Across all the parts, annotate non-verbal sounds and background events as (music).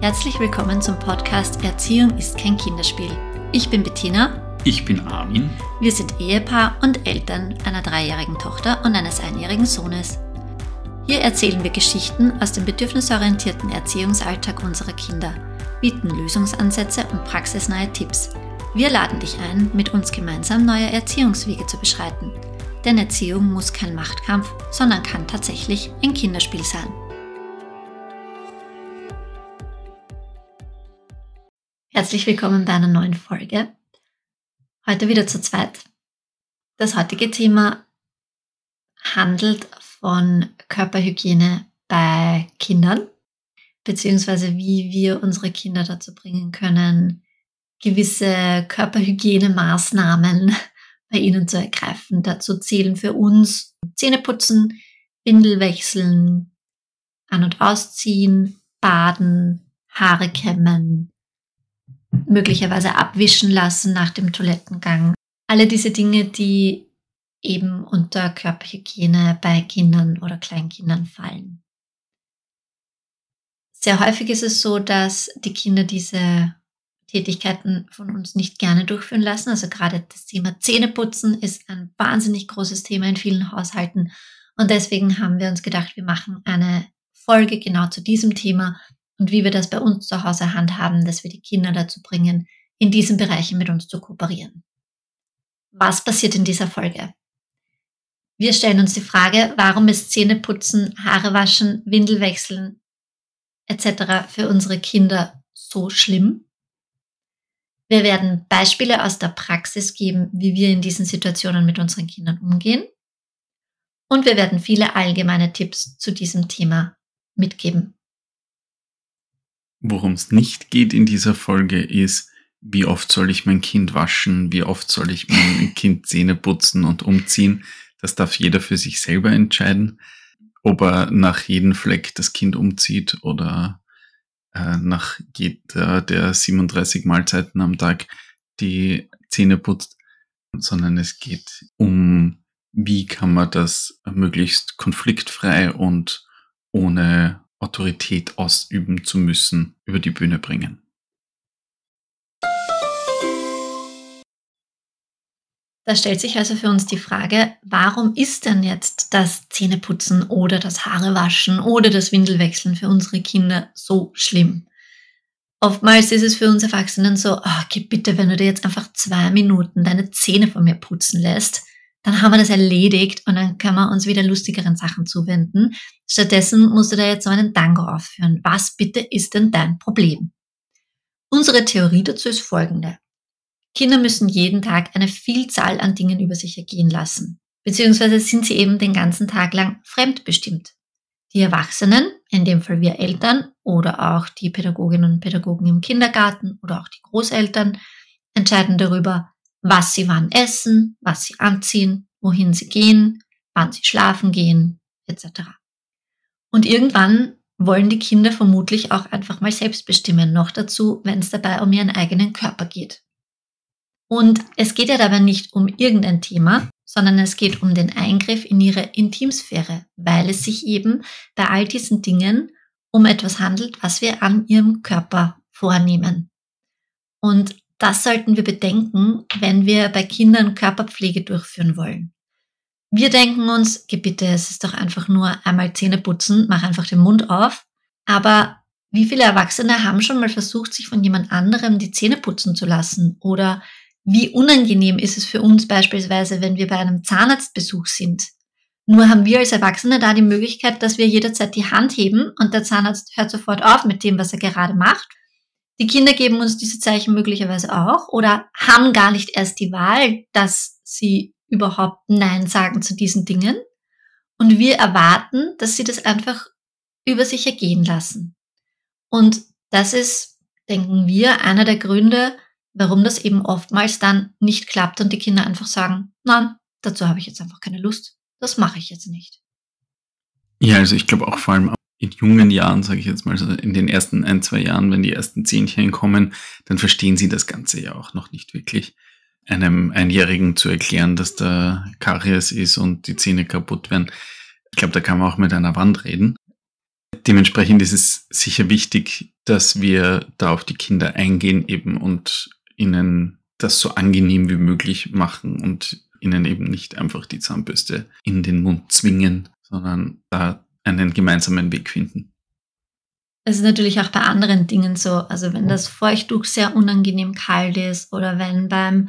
Herzlich willkommen zum Podcast Erziehung ist kein Kinderspiel. Ich bin Bettina. Ich bin Armin. Wir sind Ehepaar und Eltern einer dreijährigen Tochter und eines einjährigen Sohnes. Hier erzählen wir Geschichten aus dem bedürfnisorientierten Erziehungsalltag unserer Kinder, bieten Lösungsansätze und praxisnahe Tipps. Wir laden dich ein, mit uns gemeinsam neue Erziehungswege zu beschreiten. Denn Erziehung muss kein Machtkampf, sondern kann tatsächlich ein Kinderspiel sein. Herzlich willkommen bei einer neuen Folge. Heute wieder zu zweit. Das heutige Thema handelt von Körperhygiene bei Kindern, beziehungsweise wie wir unsere Kinder dazu bringen können, gewisse Körperhygienemaßnahmen (laughs) bei ihnen zu ergreifen. Dazu zählen für uns Zähneputzen, Windel wechseln, an- und ausziehen, baden, Haare kämmen, möglicherweise abwischen lassen nach dem Toilettengang. Alle diese Dinge, die eben unter Körperhygiene bei Kindern oder Kleinkindern fallen. Sehr häufig ist es so, dass die Kinder diese Tätigkeiten von uns nicht gerne durchführen lassen. Also gerade das Thema Zähneputzen ist ein wahnsinnig großes Thema in vielen Haushalten. Und deswegen haben wir uns gedacht, wir machen eine Folge genau zu diesem Thema und wie wir das bei uns zu Hause handhaben, dass wir die Kinder dazu bringen, in diesen Bereichen mit uns zu kooperieren. Was passiert in dieser Folge? Wir stellen uns die Frage, warum ist Zähneputzen, Haare waschen, Windel wechseln etc. für unsere Kinder so schlimm? Wir werden Beispiele aus der Praxis geben, wie wir in diesen Situationen mit unseren Kindern umgehen. Und wir werden viele allgemeine Tipps zu diesem Thema mitgeben. Worum es nicht geht in dieser Folge ist, wie oft soll ich mein Kind waschen, wie oft soll ich mein (laughs) Kind Zähne putzen und umziehen. Das darf jeder für sich selber entscheiden, ob er nach jedem Fleck das Kind umzieht oder äh, nach jeder der 37 Mahlzeiten am Tag die Zähne putzt, sondern es geht um, wie kann man das möglichst konfliktfrei und ohne Autorität ausüben zu müssen, über die Bühne bringen. Da stellt sich also für uns die Frage, warum ist denn jetzt das Zähneputzen oder das Haarewaschen oder das Windelwechseln für unsere Kinder so schlimm? Oftmals ist es für uns Erwachsenen so, oh, gib bitte, wenn du dir jetzt einfach zwei Minuten deine Zähne von mir putzen lässt, dann haben wir das erledigt und dann können wir uns wieder lustigeren Sachen zuwenden. Stattdessen musst du da jetzt so einen Tango aufführen. Was bitte ist denn dein Problem? Unsere Theorie dazu ist folgende. Kinder müssen jeden Tag eine Vielzahl an Dingen über sich ergehen lassen, beziehungsweise sind sie eben den ganzen Tag lang fremdbestimmt. Die Erwachsenen, in dem Fall wir Eltern oder auch die Pädagoginnen und Pädagogen im Kindergarten oder auch die Großeltern, entscheiden darüber, was sie wann essen, was sie anziehen, wohin sie gehen, wann sie schlafen gehen, etc. Und irgendwann wollen die Kinder vermutlich auch einfach mal selbst bestimmen, noch dazu, wenn es dabei um ihren eigenen Körper geht. Und es geht ja dabei nicht um irgendein Thema, sondern es geht um den Eingriff in ihre Intimsphäre, weil es sich eben bei all diesen Dingen um etwas handelt, was wir an ihrem Körper vornehmen. Und das sollten wir bedenken, wenn wir bei Kindern Körperpflege durchführen wollen. Wir denken uns, bitte, es ist doch einfach nur einmal Zähne putzen, mach einfach den Mund auf. Aber wie viele Erwachsene haben schon mal versucht, sich von jemand anderem die Zähne putzen zu lassen? Oder wie unangenehm ist es für uns beispielsweise, wenn wir bei einem Zahnarztbesuch sind? Nur haben wir als Erwachsene da die Möglichkeit, dass wir jederzeit die Hand heben und der Zahnarzt hört sofort auf mit dem, was er gerade macht die Kinder geben uns diese Zeichen möglicherweise auch oder haben gar nicht erst die Wahl, dass sie überhaupt Nein sagen zu diesen Dingen. Und wir erwarten, dass sie das einfach über sich ergehen lassen. Und das ist, denken wir, einer der Gründe, warum das eben oftmals dann nicht klappt und die Kinder einfach sagen, nein, dazu habe ich jetzt einfach keine Lust. Das mache ich jetzt nicht. Ja, also ich glaube auch vor allem in jungen Jahren, sage ich jetzt mal, in den ersten ein, zwei Jahren, wenn die ersten Zähnchen kommen, dann verstehen sie das Ganze ja auch noch nicht wirklich. Einem Einjährigen zu erklären, dass da Karies ist und die Zähne kaputt werden. Ich glaube, da kann man auch mit einer Wand reden. dementsprechend ist es sicher wichtig, dass wir da auf die Kinder eingehen eben und ihnen das so angenehm wie möglich machen und ihnen eben nicht einfach die Zahnbürste in den Mund zwingen, sondern da einen gemeinsamen Weg finden. Es ist natürlich auch bei anderen Dingen so. Also wenn das Feuchttuch sehr unangenehm kalt ist oder wenn beim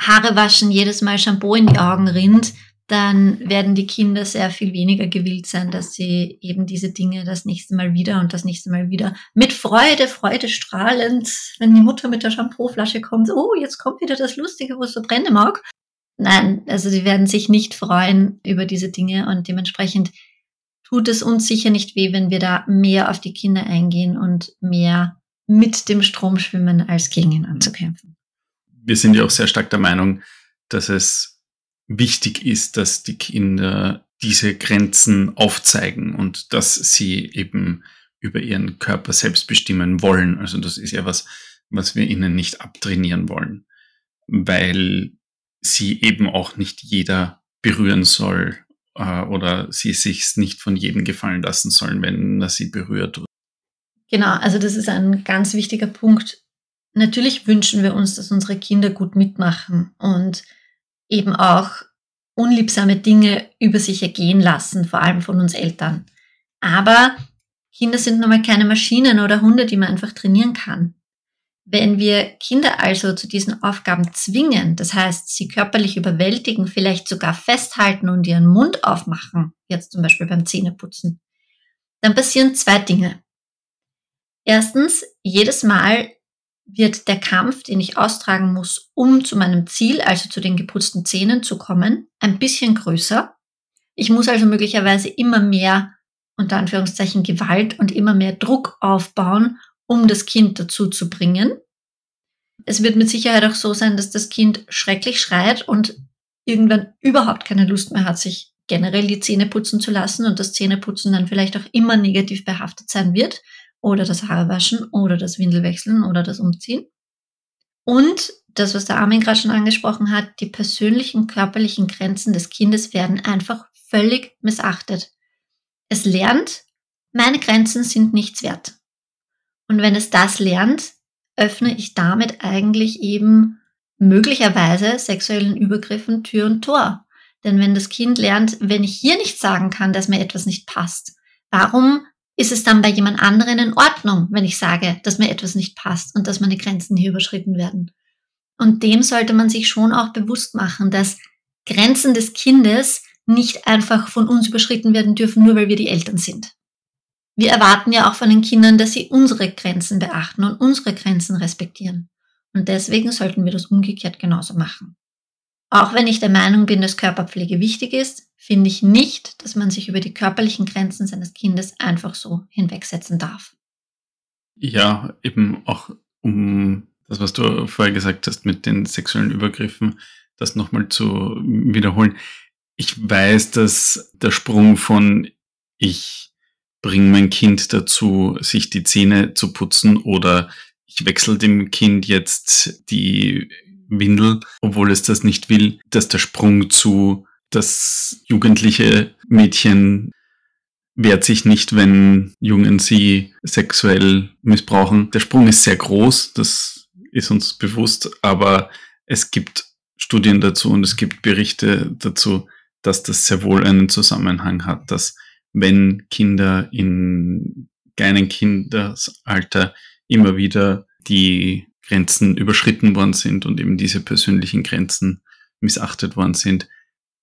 Haarewaschen jedes Mal Shampoo in die Augen rinnt, dann werden die Kinder sehr viel weniger gewillt sein, dass sie eben diese Dinge das nächste Mal wieder und das nächste Mal wieder mit Freude, Freude strahlend, wenn die Mutter mit der Shampooflasche kommt, oh, jetzt kommt wieder das Lustige, wo es so brennen mag. Nein, also sie werden sich nicht freuen über diese Dinge und dementsprechend tut es uns sicher nicht weh, wenn wir da mehr auf die Kinder eingehen und mehr mit dem Strom schwimmen, als gegen ihn anzukämpfen. Wir sind ja auch sehr stark der Meinung, dass es wichtig ist, dass die Kinder diese Grenzen aufzeigen und dass sie eben über ihren Körper selbst bestimmen wollen. Also das ist ja was, was wir ihnen nicht abtrainieren wollen, weil sie eben auch nicht jeder berühren soll äh, oder sie sich's nicht von jedem gefallen lassen sollen, wenn er sie berührt. Genau, also das ist ein ganz wichtiger Punkt. Natürlich wünschen wir uns, dass unsere Kinder gut mitmachen und eben auch unliebsame Dinge über sich ergehen lassen, vor allem von uns Eltern. Aber Kinder sind nun mal keine Maschinen oder Hunde, die man einfach trainieren kann. Wenn wir Kinder also zu diesen Aufgaben zwingen, das heißt, sie körperlich überwältigen, vielleicht sogar festhalten und ihren Mund aufmachen, jetzt zum Beispiel beim Zähneputzen, dann passieren zwei Dinge. Erstens, jedes Mal, wird der Kampf, den ich austragen muss, um zu meinem Ziel, also zu den geputzten Zähnen zu kommen, ein bisschen größer. Ich muss also möglicherweise immer mehr, unter Anführungszeichen, Gewalt und immer mehr Druck aufbauen, um das Kind dazu zu bringen. Es wird mit Sicherheit auch so sein, dass das Kind schrecklich schreit und irgendwann überhaupt keine Lust mehr hat, sich generell die Zähne putzen zu lassen und das Zähneputzen dann vielleicht auch immer negativ behaftet sein wird oder das Haarewaschen oder das Windelwechseln oder das Umziehen. Und das, was der Armin gerade schon angesprochen hat, die persönlichen körperlichen Grenzen des Kindes werden einfach völlig missachtet. Es lernt, meine Grenzen sind nichts wert. Und wenn es das lernt, öffne ich damit eigentlich eben möglicherweise sexuellen Übergriffen Tür und Tor. Denn wenn das Kind lernt, wenn ich hier nicht sagen kann, dass mir etwas nicht passt, warum ist es dann bei jemand anderen in Ordnung, wenn ich sage, dass mir etwas nicht passt und dass meine Grenzen hier überschritten werden. Und dem sollte man sich schon auch bewusst machen, dass Grenzen des Kindes nicht einfach von uns überschritten werden dürfen, nur weil wir die Eltern sind. Wir erwarten ja auch von den Kindern, dass sie unsere Grenzen beachten und unsere Grenzen respektieren. Und deswegen sollten wir das umgekehrt genauso machen. Auch wenn ich der Meinung bin, dass Körperpflege wichtig ist, finde ich nicht, dass man sich über die körperlichen Grenzen seines Kindes einfach so hinwegsetzen darf. Ja, eben auch um das, was du vorher gesagt hast mit den sexuellen Übergriffen, das nochmal zu wiederholen. Ich weiß, dass der Sprung von ich bringe mein Kind dazu, sich die Zähne zu putzen oder ich wechsle dem Kind jetzt die Windel, obwohl es das nicht will, dass der Sprung zu das jugendliche Mädchen wehrt sich nicht, wenn Jungen sie sexuell missbrauchen. Der Sprung ist sehr groß, das ist uns bewusst, aber es gibt Studien dazu und es gibt Berichte dazu, dass das sehr wohl einen Zusammenhang hat, dass wenn Kinder in kleinen Kindesalter immer wieder die Grenzen überschritten worden sind und eben diese persönlichen Grenzen missachtet worden sind,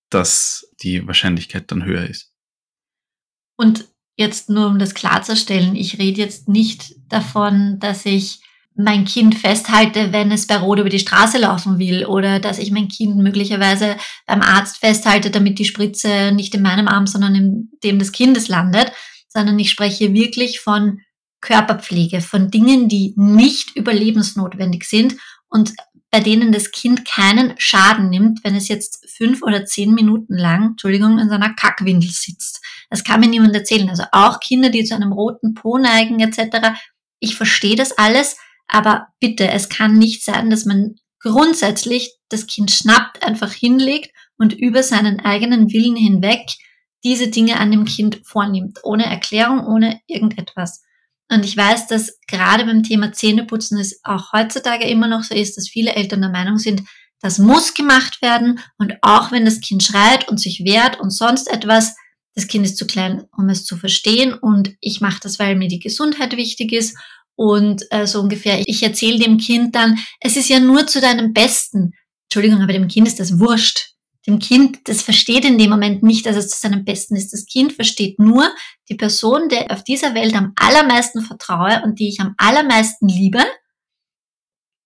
dass die Wahrscheinlichkeit dann höher ist. Und jetzt nur um das klarzustellen, ich rede jetzt nicht davon, dass ich mein Kind festhalte, wenn es bei Rot über die Straße laufen will oder dass ich mein Kind möglicherweise beim Arzt festhalte, damit die Spritze nicht in meinem Arm, sondern in dem des Kindes landet, sondern ich spreche wirklich von Körperpflege, von Dingen, die nicht überlebensnotwendig sind und bei denen das Kind keinen Schaden nimmt, wenn es jetzt fünf oder zehn Minuten lang, Entschuldigung, in seiner Kackwindel sitzt. Das kann mir niemand erzählen. Also auch Kinder, die zu einem roten Po neigen etc. Ich verstehe das alles, aber bitte, es kann nicht sein, dass man grundsätzlich das Kind schnappt, einfach hinlegt und über seinen eigenen Willen hinweg diese Dinge an dem Kind vornimmt, ohne Erklärung, ohne irgendetwas. Und ich weiß, dass gerade beim Thema Zähneputzen es auch heutzutage immer noch so ist, dass viele Eltern der Meinung sind, das muss gemacht werden und auch wenn das Kind schreit und sich wehrt und sonst etwas, das Kind ist zu klein, um es zu verstehen und ich mache das, weil mir die Gesundheit wichtig ist und äh, so ungefähr. Ich erzähle dem Kind dann, es ist ja nur zu deinem Besten. Entschuldigung, aber dem Kind ist das wurscht. Dem Kind, das versteht in dem Moment nicht, dass es zu seinem Besten ist. Das Kind versteht nur die Person, der auf dieser Welt am allermeisten vertraue und die ich am allermeisten liebe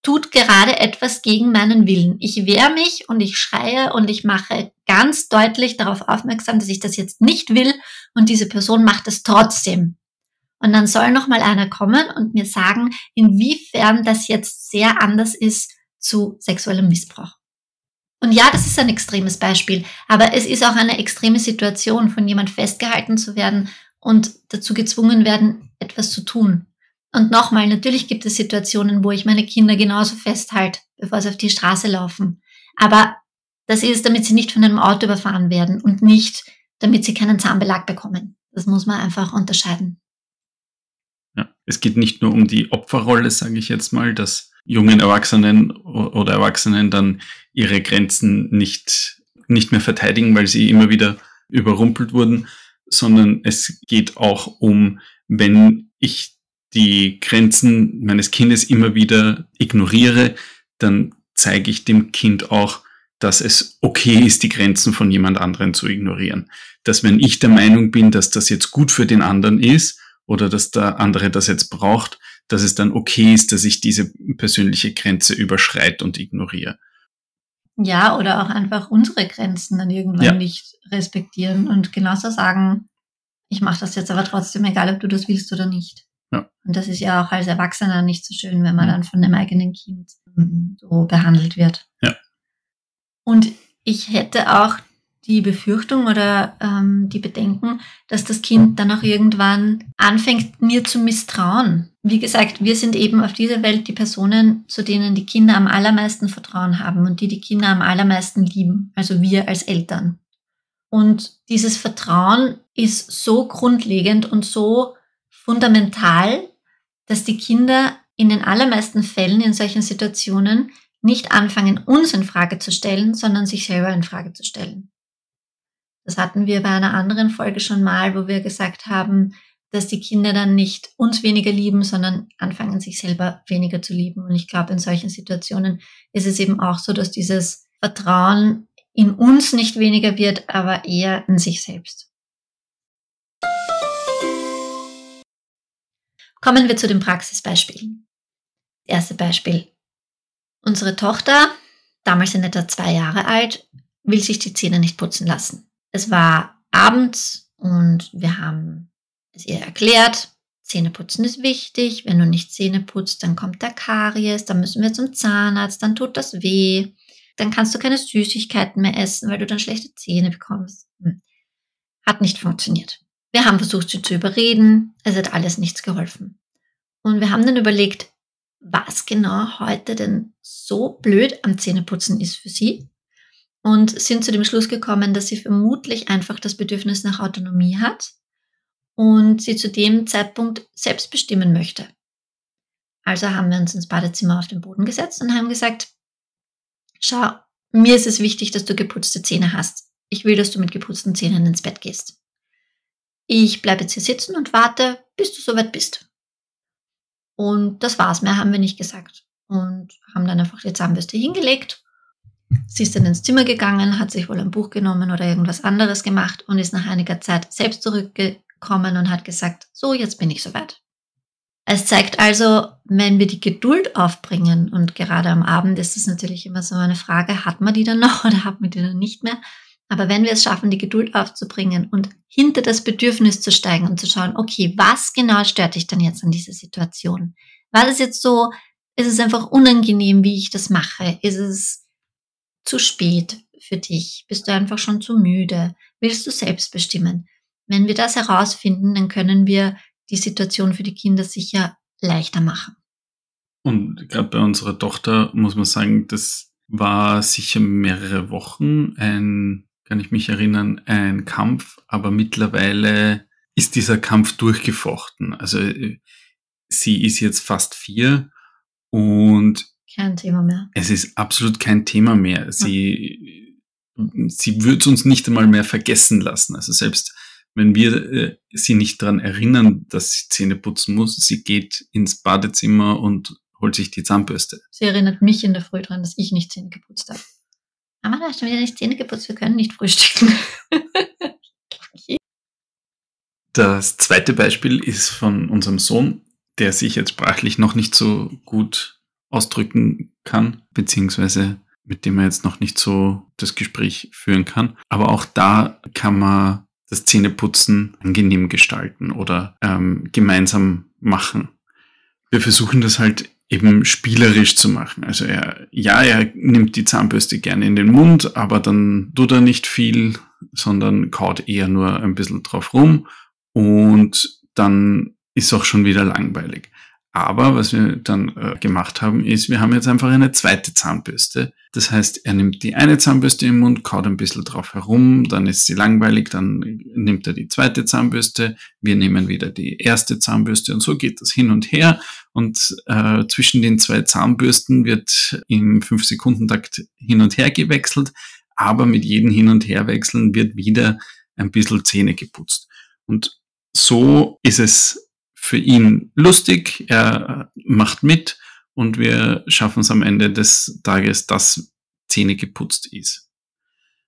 tut gerade etwas gegen meinen Willen. Ich wehre mich und ich schreie und ich mache ganz deutlich darauf aufmerksam, dass ich das jetzt nicht will und diese Person macht es trotzdem. Und dann soll noch mal einer kommen und mir sagen, inwiefern das jetzt sehr anders ist zu sexuellem Missbrauch. Und ja, das ist ein extremes Beispiel, aber es ist auch eine extreme Situation, von jemand festgehalten zu werden und dazu gezwungen werden, etwas zu tun. Und nochmal, natürlich gibt es Situationen, wo ich meine Kinder genauso festhalte, bevor sie auf die Straße laufen. Aber das ist, damit sie nicht von einem Auto überfahren werden und nicht, damit sie keinen Zahnbelag bekommen. Das muss man einfach unterscheiden. Es geht nicht nur um die Opferrolle, sage ich jetzt mal, dass jungen Erwachsenen oder Erwachsenen dann ihre Grenzen nicht, nicht mehr verteidigen, weil sie immer wieder überrumpelt wurden, sondern es geht auch um, wenn ich die Grenzen meines Kindes immer wieder ignoriere, dann zeige ich dem Kind auch, dass es okay ist, die Grenzen von jemand anderen zu ignorieren. Dass wenn ich der Meinung bin, dass das jetzt gut für den anderen ist oder dass der andere das jetzt braucht, dass es dann okay ist, dass ich diese persönliche Grenze überschreite und ignoriere. Ja, oder auch einfach unsere Grenzen dann irgendwann ja. nicht respektieren und genauso sagen, ich mache das jetzt aber trotzdem, egal ob du das willst oder nicht. Ja. Und das ist ja auch als Erwachsener nicht so schön, wenn man dann von dem eigenen Kind so behandelt wird. Ja. Und ich hätte auch die Befürchtung oder ähm, die Bedenken, dass das Kind dann auch irgendwann anfängt, mir zu misstrauen. Wie gesagt, wir sind eben auf dieser Welt die Personen, zu denen die Kinder am allermeisten Vertrauen haben und die die Kinder am allermeisten lieben, also wir als Eltern. Und dieses Vertrauen ist so grundlegend und so fundamental, dass die Kinder in den allermeisten Fällen in solchen Situationen nicht anfangen, uns in Frage zu stellen, sondern sich selber in Frage zu stellen. Das hatten wir bei einer anderen Folge schon mal, wo wir gesagt haben, dass die Kinder dann nicht uns weniger lieben, sondern anfangen, sich selber weniger zu lieben. Und ich glaube, in solchen Situationen ist es eben auch so, dass dieses Vertrauen in uns nicht weniger wird, aber eher in sich selbst. Kommen wir zu den Praxisbeispielen. Erste Beispiel. Unsere Tochter, damals in etwa zwei Jahre alt, will sich die Zähne nicht putzen lassen. Es war abends und wir haben es ihr erklärt. Zähneputzen ist wichtig. Wenn du nicht Zähne putzt, dann kommt der Karies, dann müssen wir zum Zahnarzt, dann tut das weh. Dann kannst du keine Süßigkeiten mehr essen, weil du dann schlechte Zähne bekommst. Hm. Hat nicht funktioniert. Wir haben versucht, sie zu überreden. Es hat alles nichts geholfen. Und wir haben dann überlegt, was genau heute denn so blöd am Zähneputzen ist für sie. Und sind zu dem Schluss gekommen, dass sie vermutlich einfach das Bedürfnis nach Autonomie hat und sie zu dem Zeitpunkt selbst bestimmen möchte. Also haben wir uns ins Badezimmer auf den Boden gesetzt und haben gesagt, schau, mir ist es wichtig, dass du geputzte Zähne hast. Ich will, dass du mit geputzten Zähnen ins Bett gehst. Ich bleibe jetzt hier sitzen und warte, bis du soweit bist. Und das war's, mehr haben wir nicht gesagt. Und haben dann einfach die Zahnbürste hingelegt. Sie ist dann ins Zimmer gegangen, hat sich wohl ein Buch genommen oder irgendwas anderes gemacht und ist nach einiger Zeit selbst zurückgekommen und hat gesagt, so, jetzt bin ich soweit. Es zeigt also, wenn wir die Geduld aufbringen, und gerade am Abend ist es natürlich immer so eine Frage, hat man die dann noch (laughs) oder hat man die dann nicht mehr? Aber wenn wir es schaffen, die Geduld aufzubringen und hinter das Bedürfnis zu steigen und zu schauen, okay, was genau stört dich denn jetzt an dieser Situation? War das jetzt so, ist es einfach unangenehm, wie ich das mache? Ist es zu spät für dich? Bist du einfach schon zu müde? Willst du selbst bestimmen? Wenn wir das herausfinden, dann können wir die Situation für die Kinder sicher leichter machen. Und gerade bei unserer Tochter muss man sagen, das war sicher mehrere Wochen ein kann ich mich erinnern, ein Kampf, aber mittlerweile ist dieser Kampf durchgefochten. Also äh, sie ist jetzt fast vier und kein Thema mehr. Es ist absolut kein Thema mehr. Sie, ja. sie wird uns nicht einmal mehr vergessen lassen. Also selbst wenn wir äh, sie nicht daran erinnern, dass sie Zähne putzen muss, sie geht ins Badezimmer und holt sich die Zahnbürste. Sie erinnert mich in der Früh daran, dass ich nicht Zähne geputzt habe. Mama, da hast du wieder nicht Zähne geputzt, wir können nicht frühstücken. (laughs) okay. Das zweite Beispiel ist von unserem Sohn, der sich jetzt sprachlich noch nicht so gut ausdrücken kann, beziehungsweise mit dem er jetzt noch nicht so das Gespräch führen kann. Aber auch da kann man das Zähneputzen angenehm gestalten oder ähm, gemeinsam machen. Wir versuchen das halt eben spielerisch zu machen. Also er, ja, er nimmt die Zahnbürste gerne in den Mund, aber dann tut er nicht viel, sondern kaut eher nur ein bisschen drauf rum und dann ist auch schon wieder langweilig. Aber was wir dann äh, gemacht haben, ist, wir haben jetzt einfach eine zweite Zahnbürste. Das heißt, er nimmt die eine Zahnbürste im Mund, kaut ein bisschen drauf herum, dann ist sie langweilig, dann nimmt er die zweite Zahnbürste, wir nehmen wieder die erste Zahnbürste und so geht das hin und her. Und äh, zwischen den zwei Zahnbürsten wird im 5-Sekunden-Takt hin und her gewechselt, aber mit jedem Hin- und Herwechseln wird wieder ein bisschen Zähne geputzt. Und so ist es für ihn lustig, er macht mit und wir schaffen es am Ende des Tages, dass Zähne geputzt ist.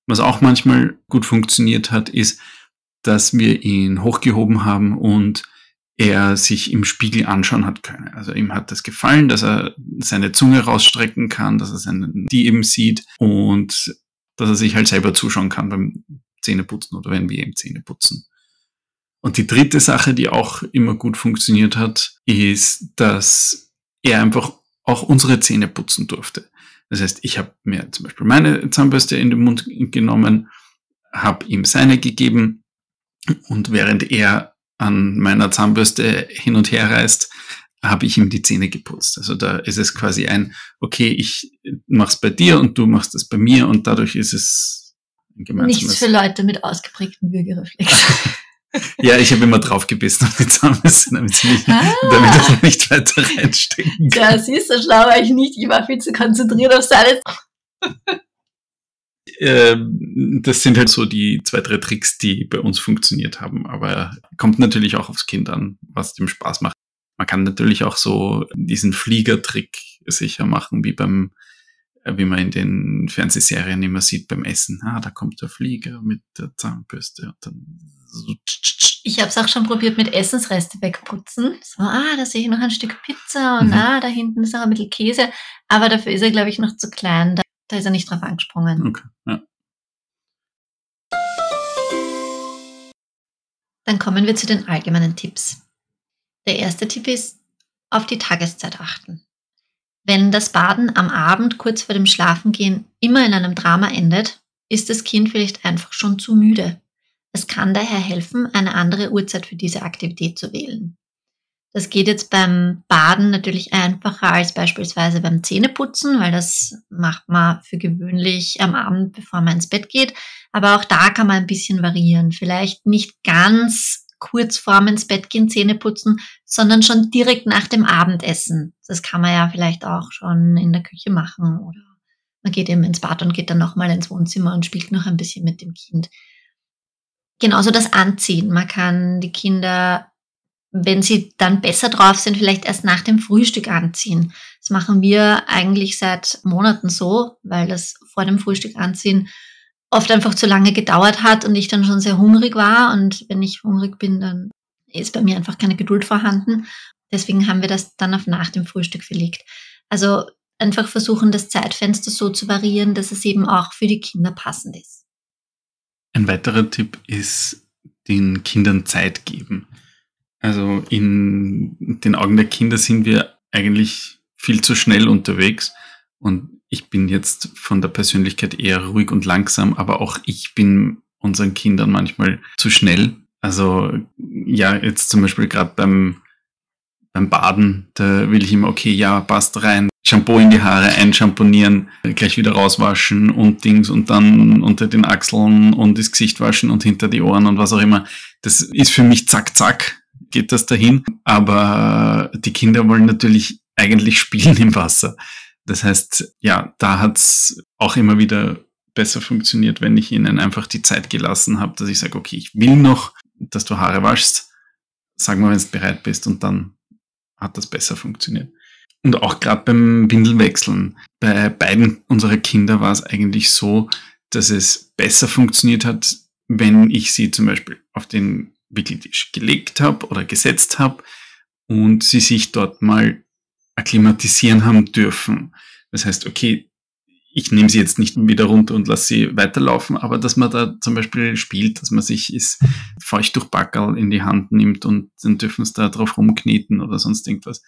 Was auch manchmal gut funktioniert hat, ist, dass wir ihn hochgehoben haben und er sich im Spiegel anschauen hat können. Also ihm hat das gefallen, dass er seine Zunge rausstrecken kann, dass er seine, die eben sieht und dass er sich halt selber zuschauen kann beim Zähneputzen oder wenn wir ihm Zähne putzen. Und die dritte Sache, die auch immer gut funktioniert hat, ist, dass er einfach auch unsere Zähne putzen durfte. Das heißt, ich habe mir zum Beispiel meine Zahnbürste in den Mund genommen, habe ihm seine gegeben und während er an meiner Zahnbürste hin und her reist, habe ich ihm die Zähne geputzt. Also da ist es quasi ein, okay, ich mach's bei dir und du machst es bei mir und dadurch ist es ein gemeinsames. Nichts für Leute mit ausgeprägten Würgereflex. (laughs) Ja, ich habe immer drauf gebissen auf die Zahnbürste, damit sie nicht, ah. damit das nicht weiter reinstecken kann. Ja, siehst du, schlau war ich nicht. Ich war viel zu konzentriert auf seine. Ähm, das sind halt so die zwei, drei Tricks, die bei uns funktioniert haben. Aber kommt natürlich auch aufs Kind an, was dem Spaß macht. Man kann natürlich auch so diesen Fliegertrick sicher machen, wie beim wie man in den Fernsehserien immer sieht beim Essen. Ah, da kommt der Flieger mit der Zahnbürste und dann so ich habe es auch schon probiert mit Essensreste wegputzen. So, ah, da sehe ich noch ein Stück Pizza und mhm. ah, da hinten ist noch ein bisschen Käse. Aber dafür ist er, glaube ich, noch zu klein. Da, da ist er nicht drauf angesprungen. Okay, ja. Dann kommen wir zu den allgemeinen Tipps. Der erste Tipp ist, auf die Tageszeit achten. Wenn das Baden am Abend kurz vor dem Schlafengehen immer in einem Drama endet, ist das Kind vielleicht einfach schon zu müde. Es kann daher helfen, eine andere Uhrzeit für diese Aktivität zu wählen. Das geht jetzt beim Baden natürlich einfacher als beispielsweise beim Zähneputzen, weil das macht man für gewöhnlich am Abend, bevor man ins Bett geht. Aber auch da kann man ein bisschen variieren. Vielleicht nicht ganz kurz vorm ins Bett gehen Zähne putzen, sondern schon direkt nach dem Abendessen. Das kann man ja vielleicht auch schon in der Küche machen oder man geht eben ins Bad und geht dann nochmal ins Wohnzimmer und spielt noch ein bisschen mit dem Kind. Genauso das Anziehen. Man kann die Kinder, wenn sie dann besser drauf sind, vielleicht erst nach dem Frühstück anziehen. Das machen wir eigentlich seit Monaten so, weil das vor dem Frühstück anziehen oft einfach zu lange gedauert hat und ich dann schon sehr hungrig war. Und wenn ich hungrig bin, dann ist bei mir einfach keine Geduld vorhanden. Deswegen haben wir das dann auf nach dem Frühstück verlegt. Also einfach versuchen, das Zeitfenster so zu variieren, dass es eben auch für die Kinder passend ist. Ein weiterer Tipp ist, den Kindern Zeit geben. Also in den Augen der Kinder sind wir eigentlich viel zu schnell unterwegs und ich bin jetzt von der Persönlichkeit eher ruhig und langsam, aber auch ich bin unseren Kindern manchmal zu schnell. Also ja, jetzt zum Beispiel gerade beim, beim Baden, da will ich immer, okay, ja, passt rein, Shampoo in die Haare einschamponieren, gleich wieder rauswaschen und Dings und dann unter den Achseln und das Gesicht waschen und hinter die Ohren und was auch immer. Das ist für mich zack, zack, geht das dahin. Aber die Kinder wollen natürlich eigentlich spielen im Wasser. Das heißt, ja, da hat's auch immer wieder besser funktioniert, wenn ich ihnen einfach die Zeit gelassen habe, dass ich sage, okay, ich will noch, dass du Haare waschst. Sag mal, wenn du bereit bist und dann hat das besser funktioniert. Und auch gerade beim Windelwechseln. Bei beiden unserer Kinder war es eigentlich so, dass es besser funktioniert hat, wenn ich sie zum Beispiel auf den Wickeltisch gelegt habe oder gesetzt habe und sie sich dort mal akklimatisieren haben dürfen. Das heißt, okay, ich nehme sie jetzt nicht wieder runter und lasse sie weiterlaufen, aber dass man da zum Beispiel spielt, dass man sich feucht durch Backerl in die Hand nimmt und dann dürfen sie da drauf rumkneten oder sonst irgendwas.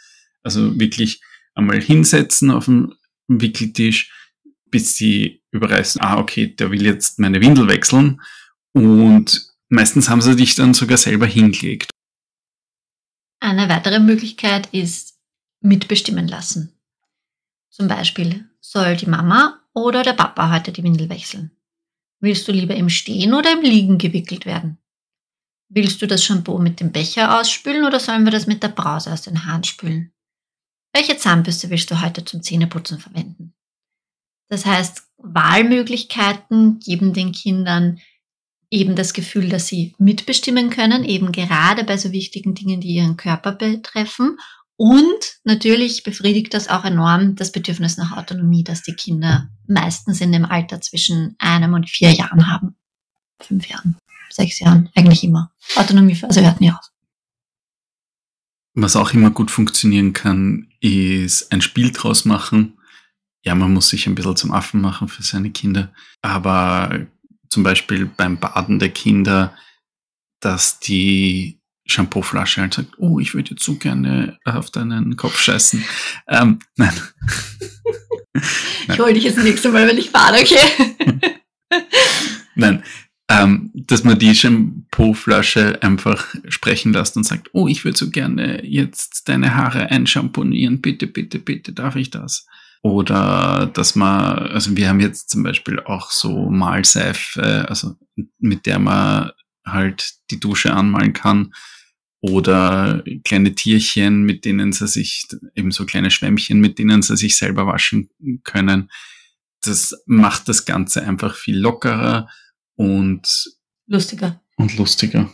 Also wirklich einmal hinsetzen auf dem Wickeltisch, bis sie überreißen, ah, okay, der will jetzt meine Windel wechseln. Und meistens haben sie dich dann sogar selber hingelegt. Eine weitere Möglichkeit ist mitbestimmen lassen. Zum Beispiel soll die Mama oder der Papa heute die Windel wechseln. Willst du lieber im Stehen oder im Liegen gewickelt werden? Willst du das Shampoo mit dem Becher ausspülen oder sollen wir das mit der Brause aus den Haaren spülen? Welche Zahnbürste willst du heute zum Zähneputzen verwenden? Das heißt, Wahlmöglichkeiten geben den Kindern eben das Gefühl, dass sie mitbestimmen können, eben gerade bei so wichtigen Dingen, die ihren Körper betreffen. Und natürlich befriedigt das auch enorm das Bedürfnis nach Autonomie, das die Kinder meistens in dem Alter zwischen einem und vier Jahren haben. Fünf Jahren, sechs Jahren, eigentlich immer. Autonomiephase hört nie auf. Was auch immer gut funktionieren kann, ist ein Spiel draus machen. Ja, man muss sich ein bisschen zum Affen machen für seine Kinder. Aber zum Beispiel beim Baden der Kinder, dass die Shampooflasche halt sagt, oh, ich würde jetzt so gerne auf deinen Kopf scheißen. Ähm, nein. (laughs) ich hole dich jetzt nächste Mal, wenn ich bade, okay? nein, ähm, dass man die Shampoo-Flasche einfach sprechen lässt und sagt, oh, ich würde so gerne jetzt deine Haare einschamponieren, bitte, bitte, bitte, darf ich das? Oder dass man, also wir haben jetzt zum Beispiel auch so Malseife, also mit der man halt die Dusche anmalen kann. Oder kleine Tierchen, mit denen sie sich, eben so kleine Schwämmchen, mit denen sie sich selber waschen können. Das macht das Ganze einfach viel lockerer und lustiger. Und lustiger.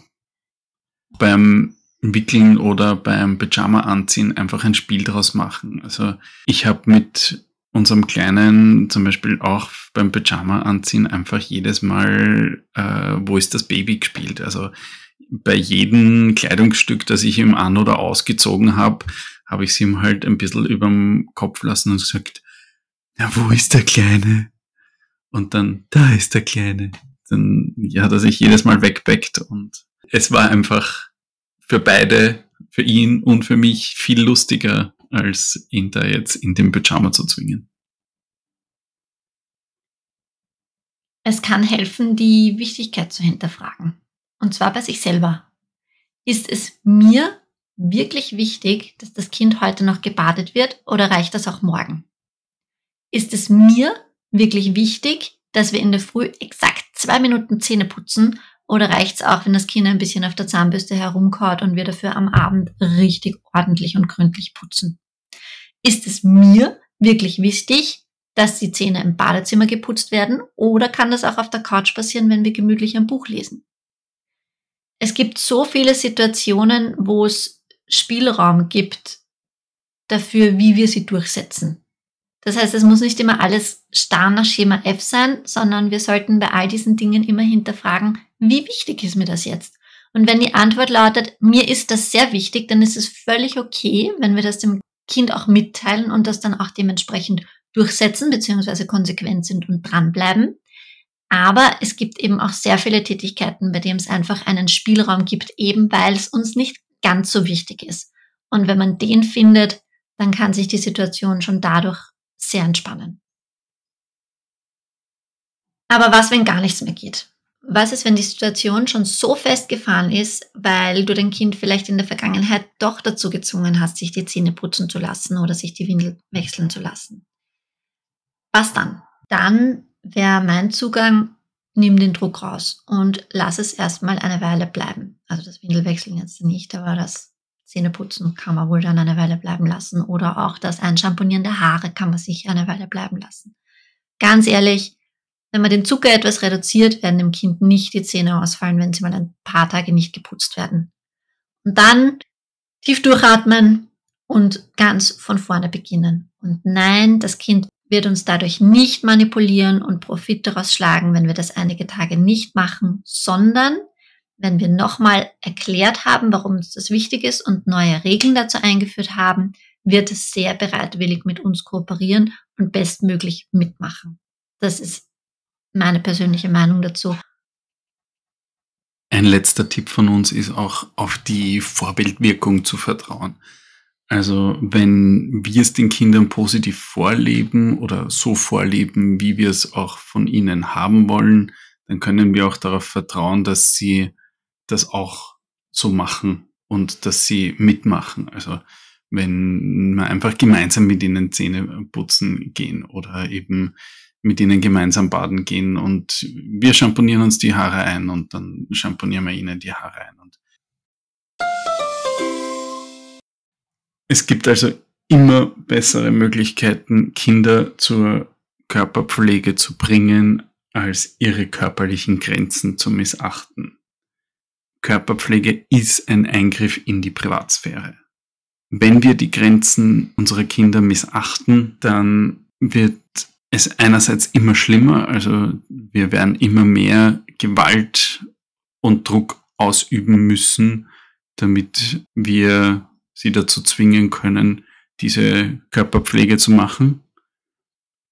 Beim Wickeln oder beim Pyjama anziehen einfach ein Spiel daraus machen. Also ich habe mit unserem Kleinen zum Beispiel auch beim Pyjama anziehen einfach jedes Mal, äh, wo ist das Baby gespielt. Also bei jedem Kleidungsstück, das ich ihm an oder ausgezogen habe, habe ich es ihm halt ein bisschen überm Kopf lassen und gesagt, ja, wo ist der Kleine? Und dann, da ist der Kleine dann ja, er sich jedes Mal wegbackt und es war einfach für beide, für ihn und für mich viel lustiger, als ihn da jetzt in den Pyjama zu zwingen. Es kann helfen, die Wichtigkeit zu hinterfragen. Und zwar bei sich selber. Ist es mir wirklich wichtig, dass das Kind heute noch gebadet wird oder reicht das auch morgen? Ist es mir wirklich wichtig, dass wir in der Früh exakt zwei Minuten Zähne putzen oder reicht's auch, wenn das Kind ein bisschen auf der Zahnbürste herumkaut und wir dafür am Abend richtig ordentlich und gründlich putzen? Ist es mir wirklich wichtig, dass die Zähne im Badezimmer geputzt werden oder kann das auch auf der Couch passieren, wenn wir gemütlich ein Buch lesen? Es gibt so viele Situationen, wo es Spielraum gibt dafür, wie wir sie durchsetzen. Das heißt, es muss nicht immer alles starr nach Schema F sein, sondern wir sollten bei all diesen Dingen immer hinterfragen, wie wichtig ist mir das jetzt? Und wenn die Antwort lautet, mir ist das sehr wichtig, dann ist es völlig okay, wenn wir das dem Kind auch mitteilen und das dann auch dementsprechend durchsetzen bzw. konsequent sind und dranbleiben. Aber es gibt eben auch sehr viele Tätigkeiten, bei denen es einfach einen Spielraum gibt, eben weil es uns nicht ganz so wichtig ist. Und wenn man den findet, dann kann sich die Situation schon dadurch sehr entspannen. Aber was, wenn gar nichts mehr geht? was ist, wenn die Situation schon so festgefahren ist, weil du dein Kind vielleicht in der Vergangenheit doch dazu gezwungen hast, sich die Zähne putzen zu lassen oder sich die Windel wechseln zu lassen? Was dann? Dann wäre mein Zugang, nimm den Druck raus und lass es erstmal eine Weile bleiben. Also das Windelwechseln jetzt nicht, aber das Zähneputzen kann man wohl dann eine Weile bleiben lassen oder auch das Einschamponieren der Haare kann man sicher eine Weile bleiben lassen. Ganz ehrlich, wenn man den Zucker etwas reduziert, werden dem Kind nicht die Zähne ausfallen, wenn sie mal ein paar Tage nicht geputzt werden. Und dann tief durchatmen und ganz von vorne beginnen. Und nein, das Kind wird uns dadurch nicht manipulieren und Profit daraus schlagen, wenn wir das einige Tage nicht machen, sondern wenn wir nochmal erklärt haben, warum uns das wichtig ist und neue Regeln dazu eingeführt haben, wird es sehr bereitwillig mit uns kooperieren und bestmöglich mitmachen. Das ist meine persönliche Meinung dazu. Ein letzter Tipp von uns ist auch auf die Vorbildwirkung zu vertrauen. Also wenn wir es den Kindern positiv vorleben oder so vorleben, wie wir es auch von ihnen haben wollen, dann können wir auch darauf vertrauen, dass sie das auch so machen und dass sie mitmachen. Also wenn wir einfach gemeinsam mit ihnen Zähne putzen gehen oder eben mit ihnen gemeinsam baden gehen und wir schamponieren uns die Haare ein und dann schamponieren wir ihnen die Haare ein. Und es gibt also immer bessere Möglichkeiten, Kinder zur Körperpflege zu bringen, als ihre körperlichen Grenzen zu missachten. Körperpflege ist ein Eingriff in die Privatsphäre. Wenn wir die Grenzen unserer Kinder missachten, dann wird es einerseits immer schlimmer, also wir werden immer mehr Gewalt und Druck ausüben müssen, damit wir sie dazu zwingen können, diese Körperpflege zu machen.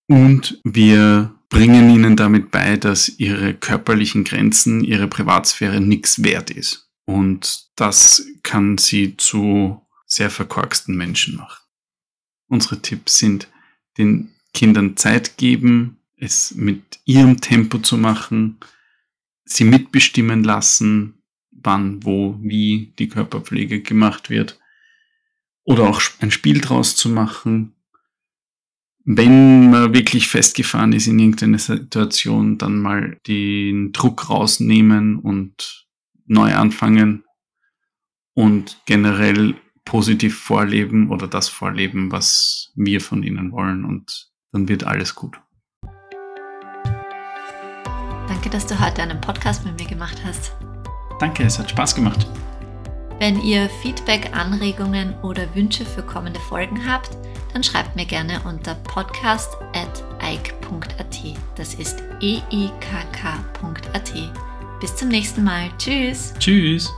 Und wir bringen ihnen damit bei, dass ihre körperlichen Grenzen, ihre Privatsphäre nichts wert ist. Und das kann sie zu sehr verkorksten Menschen machen. Unsere Tipps sind, den Kindern Zeit geben, es mit ihrem Tempo zu machen, sie mitbestimmen lassen, wann, wo, wie die Körperpflege gemacht wird. Oder auch ein Spiel draus zu machen. Wenn man wirklich festgefahren ist in irgendeiner Situation, dann mal den Druck rausnehmen und neu anfangen und generell positiv vorleben oder das vorleben, was wir von ihnen wollen und dann wird alles gut. Danke, dass du heute einen Podcast mit mir gemacht hast. Danke, es hat Spaß gemacht. Wenn ihr Feedback, Anregungen oder Wünsche für kommende Folgen habt, dann schreibt mir gerne unter podcast.eik.at. Das ist eikk.at. Bis zum nächsten Mal. Tschüss. Tschüss.